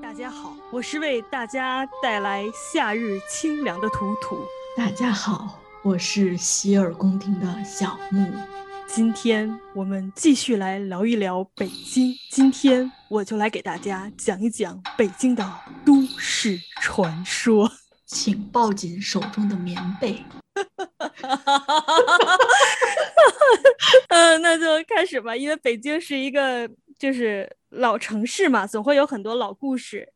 大家好，我是为大家带来夏日清凉的图图。大家好，我是洗耳恭听的小木。今天我们继续来聊一聊北京。今天我就来给大家讲一讲北京的都市传说。请抱紧手中的棉被。嗯，那就开始吧。因为北京是一个就是老城市嘛，总会有很多老故事。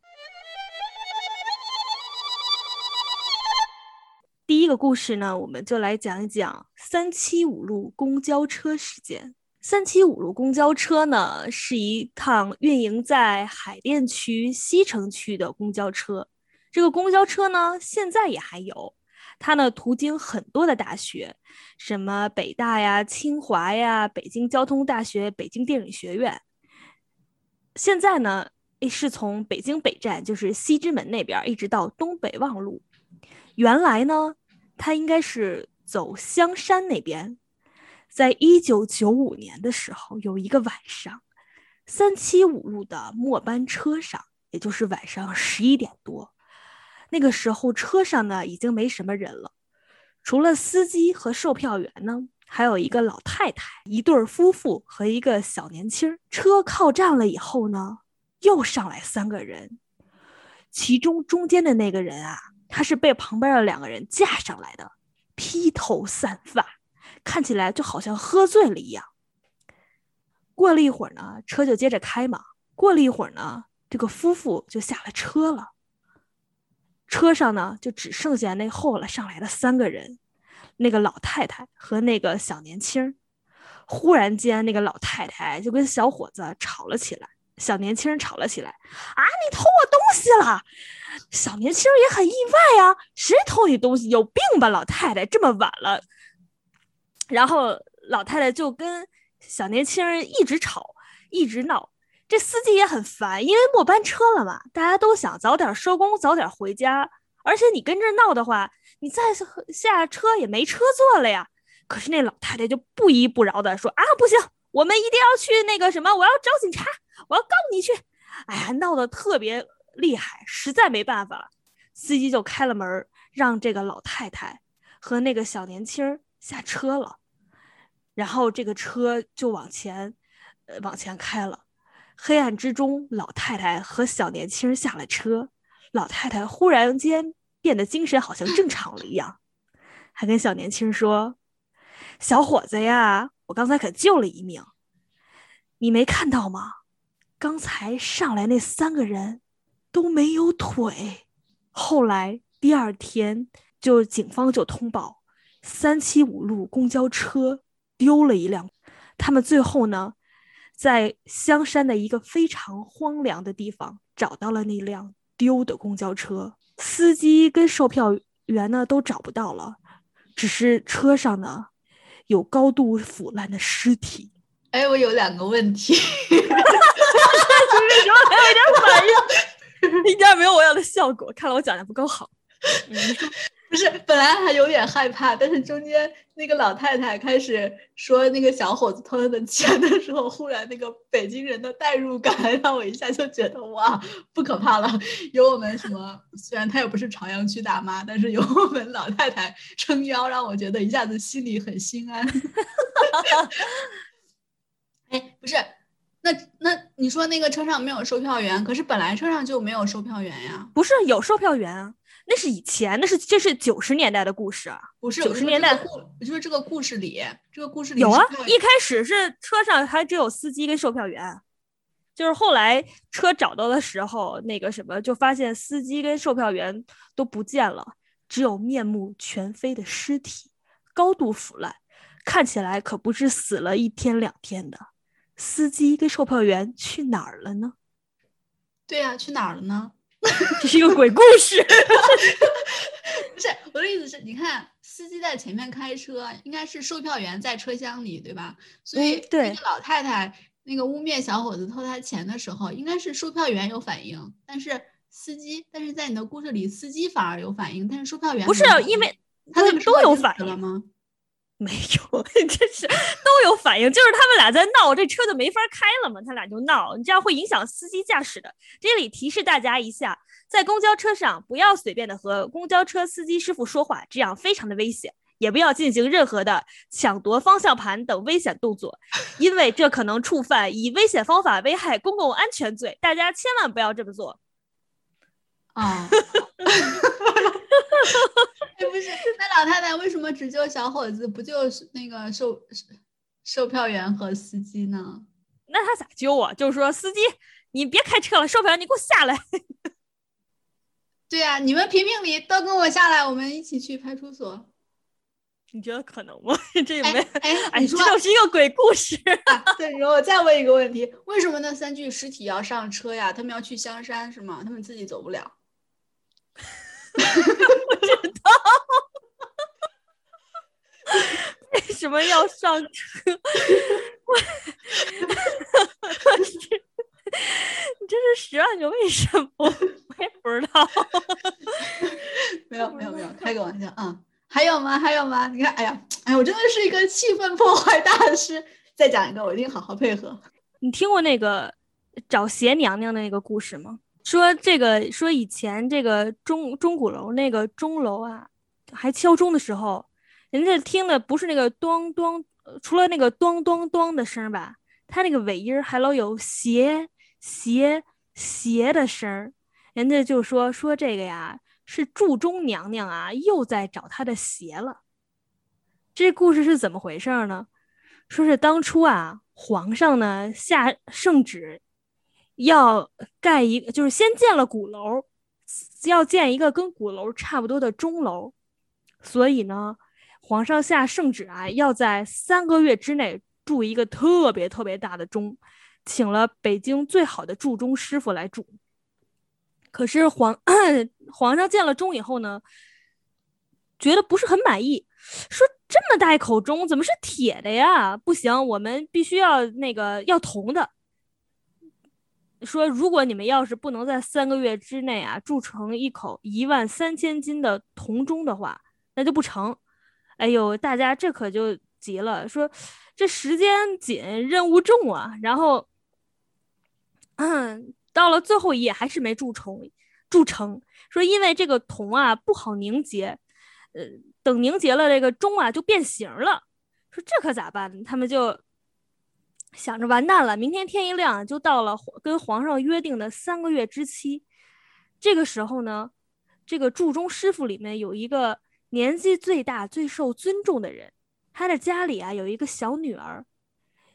第一个故事呢，我们就来讲一讲三七五路公交车事件。三七五路公交车呢，是一趟运营在海淀区西城区的公交车。这个公交车呢，现在也还有，它呢途经很多的大学，什么北大呀、清华呀、北京交通大学、北京电影学院。现在呢，是从北京北站，就是西直门那边，一直到东北望路。原来呢，它应该是走香山那边。在一九九五年的时候，有一个晚上，三七五路的末班车上，也就是晚上十一点多。那个时候车上呢已经没什么人了，除了司机和售票员呢，还有一个老太太、一对夫妇和一个小年轻。车靠站了以后呢，又上来三个人，其中中间的那个人啊，他是被旁边的两个人架上来的，披头散发，看起来就好像喝醉了一样。过了一会儿呢，车就接着开嘛。过了一会儿呢，这个夫妇就下了车了。车上呢，就只剩下那后来上来的三个人，那个老太太和那个小年轻。忽然间，那个老太太就跟小伙子吵了起来，小年轻吵了起来。啊，你偷我东西了！小年轻也很意外呀，谁偷你东西？有病吧，老太太！这么晚了。然后老太太就跟小年轻一直吵，一直闹。这司机也很烦，因为末班车了嘛，大家都想早点收工，早点回家。而且你跟这闹的话，你再下车也没车坐了呀。可是那老太太就不依不饶的说：“啊，不行，我们一定要去那个什么，我要找警察，我要告你去。”哎呀，闹得特别厉害，实在没办法了，司机就开了门，让这个老太太和那个小年轻下车了，然后这个车就往前，呃，往前开了。黑暗之中，老太太和小年轻下了车。老太太忽然间变得精神好像正常了一样，还跟小年轻说：“小伙子呀，我刚才可救了一命，你没看到吗？刚才上来那三个人都没有腿。后来第二天，就警方就通报，三七五路公交车丢了一辆。他们最后呢？”在香山的一个非常荒凉的地方，找到了那辆丢的公交车，司机跟售票员呢都找不到了，只是车上呢有高度腐烂的尸体。哎，我有两个问题，为什么还有一点反应？一点没有我要的效果，看来我讲的不够好。不是，本来还有点害怕，但是中间那个老太太开始说那个小伙子偷他的钱的时候，忽然那个北京人的代入感让我一下就觉得哇，不可怕了。有我们什么，虽然她又不是朝阳区大妈，但是有我们老太太撑腰，让我觉得一下子心里很心安。哎，不是，那那你说那个车上没有售票员，可是本来车上就没有售票员呀？不是，有售票员啊。那是以前，那是这是九十年代的故事，不是九十年代。就是这个故事里，这个故事里有啊。一开始是车上还只有司机跟售票员，就是后来车找到的时候，那个什么就发现司机跟售票员都不见了，只有面目全非的尸体，高度腐烂，看起来可不是死了一天两天的。司机跟售票员去哪儿了呢？对呀，去哪儿了呢？这是一个鬼故事，不是我的意思是，你看司机在前面开车，应该是售票员在车厢里，对吧？所以那个老太太那个污蔑小伙子偷她钱的时候，应该是售票员有反应，但是司机，但是在你的故事里，司机反而有反应，但是售票员不是因为他们都有反应。了吗？没有，真是都有反应，就是他们俩在闹，这车就没法开了嘛，他俩就闹，你这样会影响司机驾驶的。这里提示大家一下，在公交车上不要随便的和公交车司机师傅说话，这样非常的危险，也不要进行任何的抢夺方向盘等危险动作，因为这可能触犯以危险方法危害公共安全罪，大家千万不要这么做。啊。哎，不是，那老太太为什么只救小伙子，不救那个售售票员和司机呢？那他咋救啊？就是说，司机，你别开车了，售票员你给我下来。对呀，你们评评理，都跟我下来，我们一起去派出所。你觉得可能吗？这没哎，你说这是一个鬼故事。对，然后我再问一个问题：为什么那三具尸体要上车呀？他们要去香山是吗？他们自己走不了。不知道为什么要上车？你这是十万个为什么？我也不知道。没有没有没有，开个玩笑啊！还有吗？还有吗？你看，哎呀，哎，我真的是一个气氛破坏大师。再讲一个，我一定好好配合。你听过那个找鞋娘娘的那个故事吗？说这个，说以前这个钟钟鼓楼那个钟楼啊，还敲钟的时候，人家听的不是那个咚咚，除了那个咚咚咚的声吧，他那个尾音还老有斜斜斜的声儿。人家就说说这个呀，是祝钟娘娘啊，又在找她的鞋了。这故事是怎么回事呢？说是当初啊，皇上呢下圣旨。要盖一，就是先建了鼓楼，要建一个跟鼓楼差不多的钟楼，所以呢，皇上下圣旨啊，要在三个月之内铸一个特别特别大的钟，请了北京最好的铸钟师傅来铸。可是皇 皇上建了钟以后呢，觉得不是很满意，说这么大一口钟怎么是铁的呀？不行，我们必须要那个要铜的。说，如果你们要是不能在三个月之内啊铸成一口一万三千斤的铜钟的话，那就不成。哎呦，大家这可就急了，说这时间紧，任务重啊。然后，嗯，到了最后一页还是没铸成，铸成。说因为这个铜啊不好凝结，呃，等凝结了这个钟啊就变形了。说这可咋办？他们就。想着完蛋了，明天天一亮就到了跟皇上约定的三个月之期。这个时候呢，这个铸钟师傅里面有一个年纪最大、最受尊重的人，他的家里啊有一个小女儿。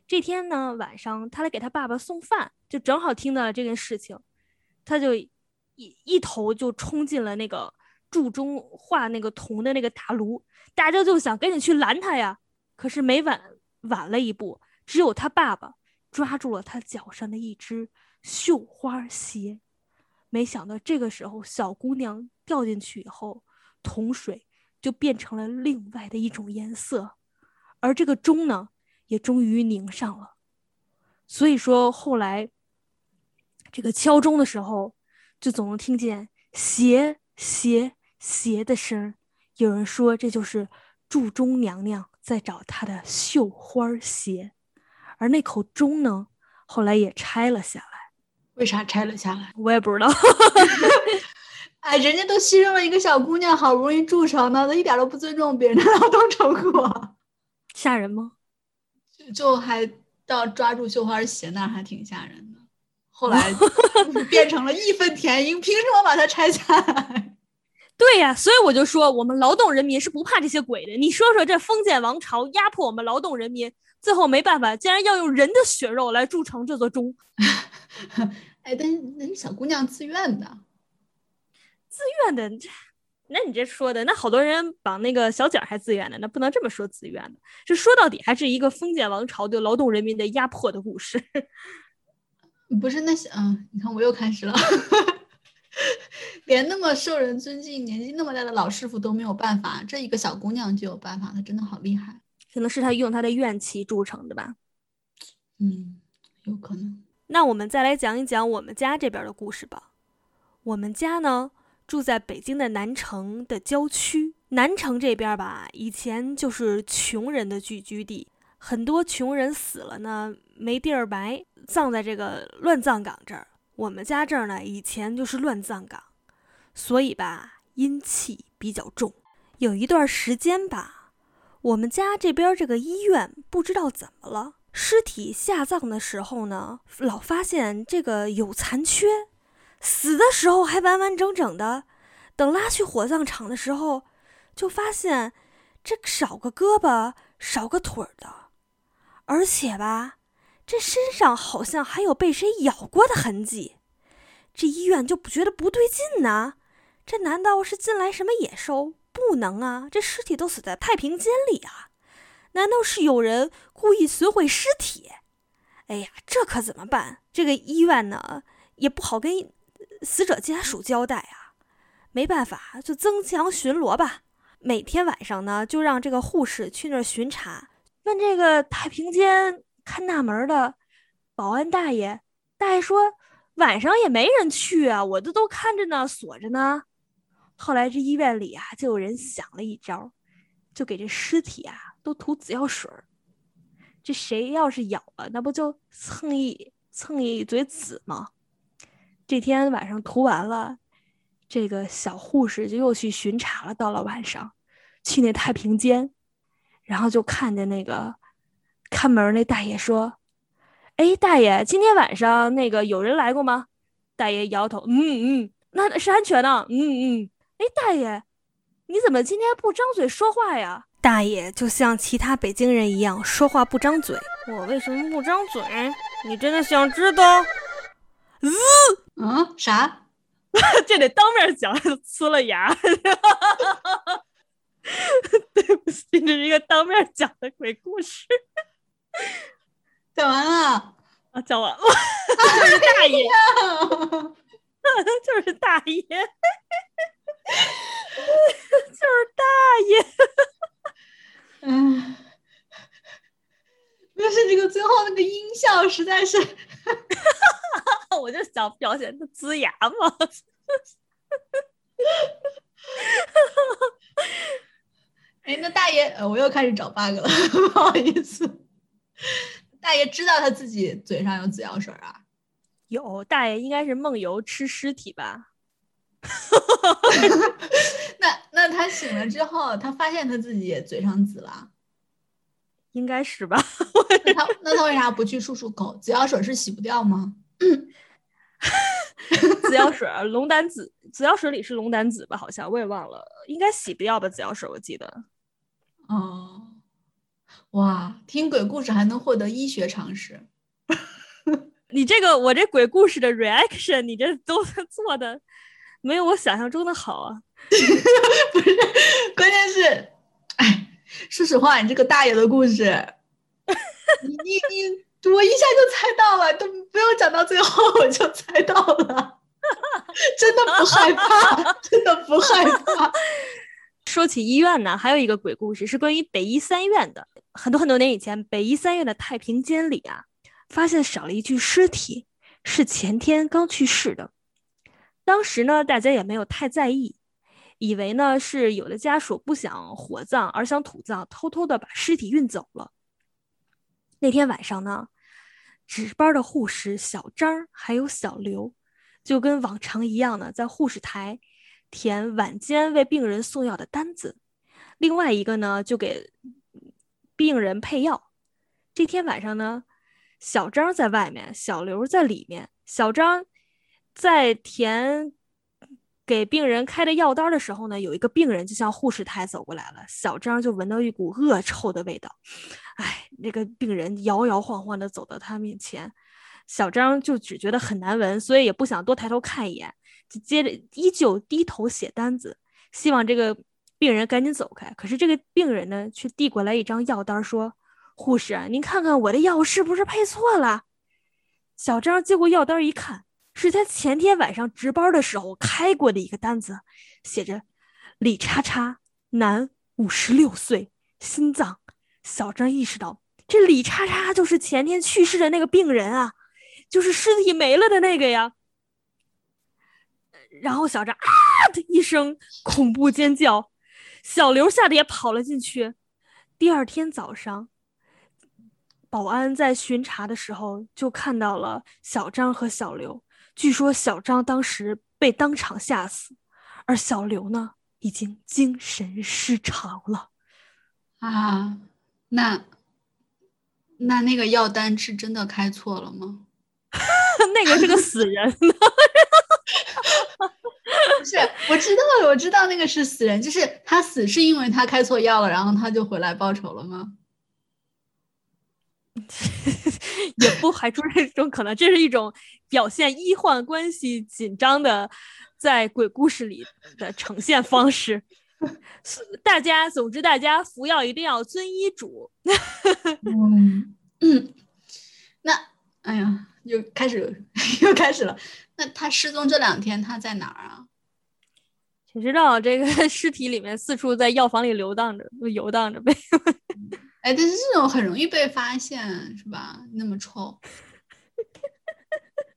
这天呢晚上，他来给他爸爸送饭，就正好听到了这件事情，他就一一头就冲进了那个铸钟画那个铜的那个大炉，大家就想赶紧去拦他呀，可是没晚晚了一步。只有他爸爸抓住了他脚上的一只绣花鞋，没想到这个时候小姑娘掉进去以后，桶水就变成了另外的一种颜色，而这个钟呢，也终于拧上了。所以说后来这个敲钟的时候，就总能听见鞋鞋鞋的声。有人说这就是祝钟娘娘在找她的绣花鞋。而那口钟呢，后来也拆了下来。为啥拆了下来？我也不知道。哎，人家都牺牲了一个小姑娘，好不容易铸成的，他一点都不尊重别人的劳动成果，吓人吗？就还到抓住绣花鞋那儿，还挺吓人的。后来 变成了义愤填膺，凭什么把它拆下来？对呀，所以我就说，我们劳动人民是不怕这些鬼的。你说说，这封建王朝压迫我们劳动人民。最后没办法，竟然要用人的血肉来铸成这座钟。哎，但是那是小姑娘自愿的，自愿的。那你这说的，那好多人绑那个小脚还自愿的，那不能这么说自愿的。这说到底还是一个封建王朝对劳动人民的压迫的故事。不是那些，嗯，你看我又开始了，连那么受人尊敬、年纪那么大的老师傅都没有办法，这一个小姑娘就有办法，她真的好厉害。可能是他用他的怨气铸成的吧，嗯，有可能。那我们再来讲一讲我们家这边的故事吧。我们家呢住在北京的南城的郊区，南城这边吧，以前就是穷人的聚居地，很多穷人死了呢，没地儿埋，葬在这个乱葬岗这儿。我们家这儿呢，以前就是乱葬岗，所以吧，阴气比较重。有一段时间吧，我们家这边这个医院不知道怎么了，尸体下葬的时候呢，老发现这个有残缺，死的时候还完完整整的，等拉去火葬场的时候，就发现这少个胳膊少个腿的，而且吧。这身上好像还有被谁咬过的痕迹，这医院就不觉得不对劲呢？这难道是进来什么野兽？不能啊！这尸体都死在太平间里啊！难道是有人故意损毁尸体？哎呀，这可怎么办？这个医院呢也不好跟死者家属交代啊。没办法，就增强巡逻吧。每天晚上呢，就让这个护士去那儿巡查，问这个太平间。看大门的保安大爷，大爷说晚上也没人去啊，我这都看着呢，锁着呢。后来这医院里啊，就有人想了一招，就给这尸体啊都涂紫药水儿。这谁要是咬了，那不就蹭一蹭一嘴紫吗？这天晚上涂完了，这个小护士就又去巡查了。到了晚上，去那太平间，然后就看见那个。看门那大爷说：“哎，大爷，今天晚上那个有人来过吗？”大爷摇头：“嗯嗯，那是安全的。”嗯嗯。哎，大爷，你怎么今天不张嘴说话呀？大爷就像其他北京人一样，说话不张嘴。我为什么不张嘴？你真的想知道？嗯嗯，啥？这得当面讲，呲了牙。对不起，这是一个当面讲的鬼故事。讲完了啊，讲完了，就是大爷，就是大爷，就是大爷。嗯，但是这个最后那个音效实在是，我就想表现他呲牙嘛。哎，那大爷，我又开始找 bug 了，不好意思。大爷知道他自己嘴上有紫药水啊？有，大爷应该是梦游吃尸体吧？那那他醒了之后，他发现他自己也嘴上紫了？应该是吧？那他那他为啥不去漱漱口？紫药水是洗不掉吗？紫药水，龙胆紫，紫药水里是龙胆紫吧？好像我也忘了，应该洗不掉吧？紫药水我记得。哦。哇，听鬼故事还能获得医学常识，你这个我这鬼故事的 reaction，你这都做的没有我想象中的好啊！不是，关键是，哎，说实话，你这个大爷的故事，你你你，我一下就猜到了，都不用讲到最后我就猜到了，真的不害怕，真的不害怕。说起医院呢，还有一个鬼故事是关于北医三院的。很多很多年以前，北医三院的太平间里啊，发现少了一具尸体，是前天刚去世的。当时呢，大家也没有太在意，以为呢是有的家属不想火葬而想土葬，偷偷的把尸体运走了。那天晚上呢，值班的护士小张还有小刘，就跟往常一样呢，在护士台填晚间为病人送药的单子，另外一个呢就给。病人配药，这天晚上呢，小张在外面，小刘在里面。小张在填给病人开的药单的时候呢，有一个病人就向护士台走过来了，小张就闻到一股恶臭的味道。哎，那个病人摇摇晃晃的走到他面前，小张就只觉得很难闻，所以也不想多抬头看一眼，就接着依旧低头写单子，希望这个。病人赶紧走开，可是这个病人呢，却递过来一张药单，说：“护士，您看看我的药是不是配错了？”小张接过药单一看，是他前天晚上值班的时候开过的一个单子，写着“李叉叉，男，五十六岁，心脏。”小张意识到，这李叉叉就是前天去世的那个病人啊，就是尸体没了的那个呀。然后小张啊的一声恐怖尖叫。小刘吓得也跑了进去。第二天早上，保安在巡查的时候就看到了小张和小刘。据说小张当时被当场吓死，而小刘呢，已经精神失常了。啊，那那那个药单是真的开错了吗？那个是个死人。不是，我知道，我知道那个是死人，就是他死是因为他开错药了，然后他就回来报仇了吗？也不排除这种可能，这是一种表现医患关系紧张的，在鬼故事里的呈现方式。大家，总之大家服药一定要遵医嘱。嗯嗯，那哎呀，又开始 又开始了。那他失踪这两天他在哪儿啊？谁知道？这个尸体里面四处在药房里游荡着，游荡着呗。哎，但是这种很容易被发现，是吧？那么臭，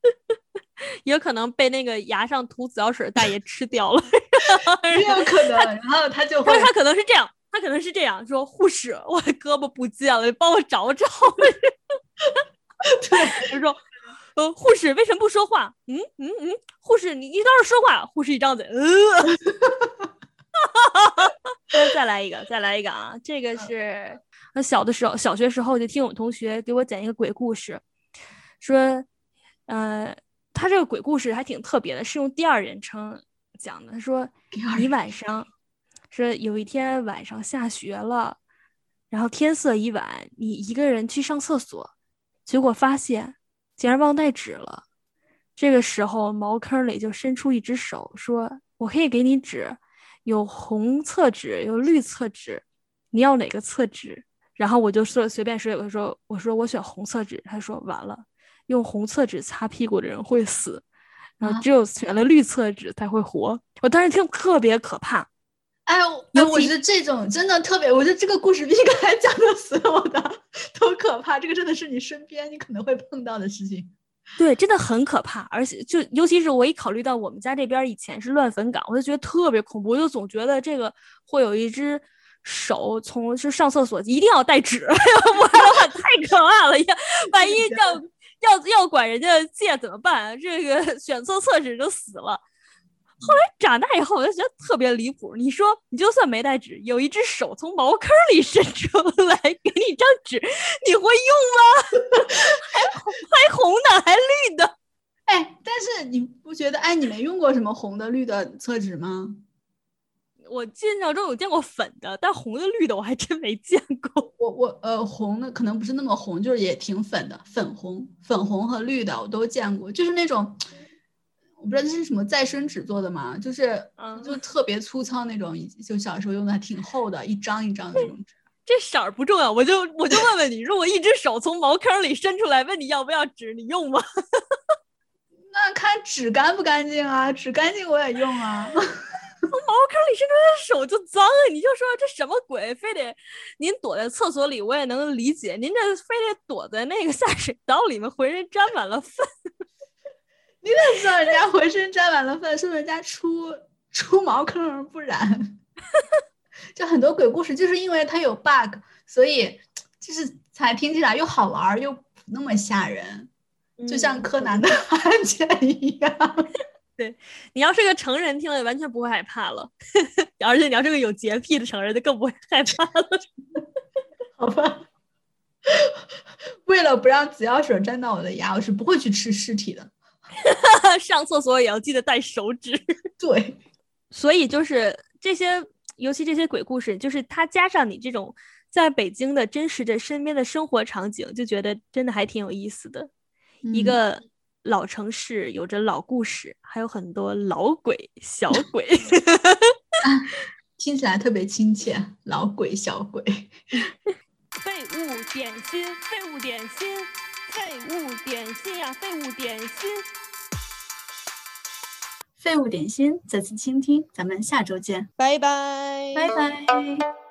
有可能被那个牙上涂紫药水大爷吃掉了，也有可能。然后他就会，他可能是这样，他可能是这样说：“护士，我的胳膊不见了，你帮我找找。”对，他说。呃，护士为什么不说话？嗯嗯嗯，护士，你你倒是说话。护士一张嘴，呃，再来一个，再来一个啊！这个是我小的时候，小学时候就听我同学给我讲一个鬼故事，说，呃，他这个鬼故事还挺特别的，是用第二人称讲的。他说，你晚上说有一天晚上下雪了，然后天色已晚，你一个人去上厕所，结果发现。竟然忘带纸了，这个时候茅坑里就伸出一只手，说：“我可以给你纸，有红厕纸，有绿厕纸，你要哪个厕纸？”然后我就说随便说，我说我说我选红厕纸。他说完了，用红厕纸擦屁股的人会死，然后只有选了绿厕纸才会活。我当时听特别可怕。哎，我觉得这种真的特别，我觉得这个故事比刚才讲的所有的 都可怕。这个真的是你身边你可能会碰到的事情，对，真的很可怕。而且就尤其是我一考虑到我们家这边以前是乱坟岗，我就觉得特别恐怖。我就总觉得这个会有一只手从是上厕所一定要带纸，不然的话太可怕了。要 万一要要要管人家借怎么办？这个 选错厕纸就死了。后来长大以后，我就觉得特别离谱。你说，你就算没带纸，有一只手从茅坑里伸出来给你一张纸，你会用吗？还还红的，还绿的。哎，但是你不觉得？哎，你没用过什么红的、绿的厕纸吗？我印象中有见过粉的，但红的、绿的我还真没见过。我我呃，红的可能不是那么红，就是也挺粉的，粉红、粉红和绿的我都见过，就是那种。我不知道这是什么再生纸做的吗？就是，嗯，就特别粗糙那种，就小时候用的还挺厚的，一张一张的那种纸。这色儿不重要，我就我就问问你，如果一只手从茅坑里伸出来，问你要不要纸，你用吗？那看纸干不干净啊，纸干净我也用啊。从茅坑里伸出来的手就脏啊，你就说这什么鬼？非得您躲在厕所里，我也能理解，您这非得躲在那个下水道里面，浑身沾满了粪。你怎么知道人家浑身沾满了粪？是不是人家出出茅坑而不染？就很多鬼故事，就是因为它有 bug，所以就是才听起来又好玩又不那么吓人，就像柯南的案件一样。对你要是个成人，听了完全不会害怕了。而且你要是个有洁癖的成人，就更不会害怕了。好吧，为了不让紫药水沾到我的牙，我是不会去吃尸体的。上厕所也要记得带手纸。对，所以就是这些，尤其这些鬼故事，就是它加上你这种在北京的真实的身边的生活场景，就觉得真的还挺有意思的。一个老城市有着老故事，还有很多老鬼、小 鬼，听起来特别亲切。老鬼、小鬼，废物点心，废物点心。废物点心呀，废物点心，废物点心，再次倾听，咱们下周见，拜拜，拜拜。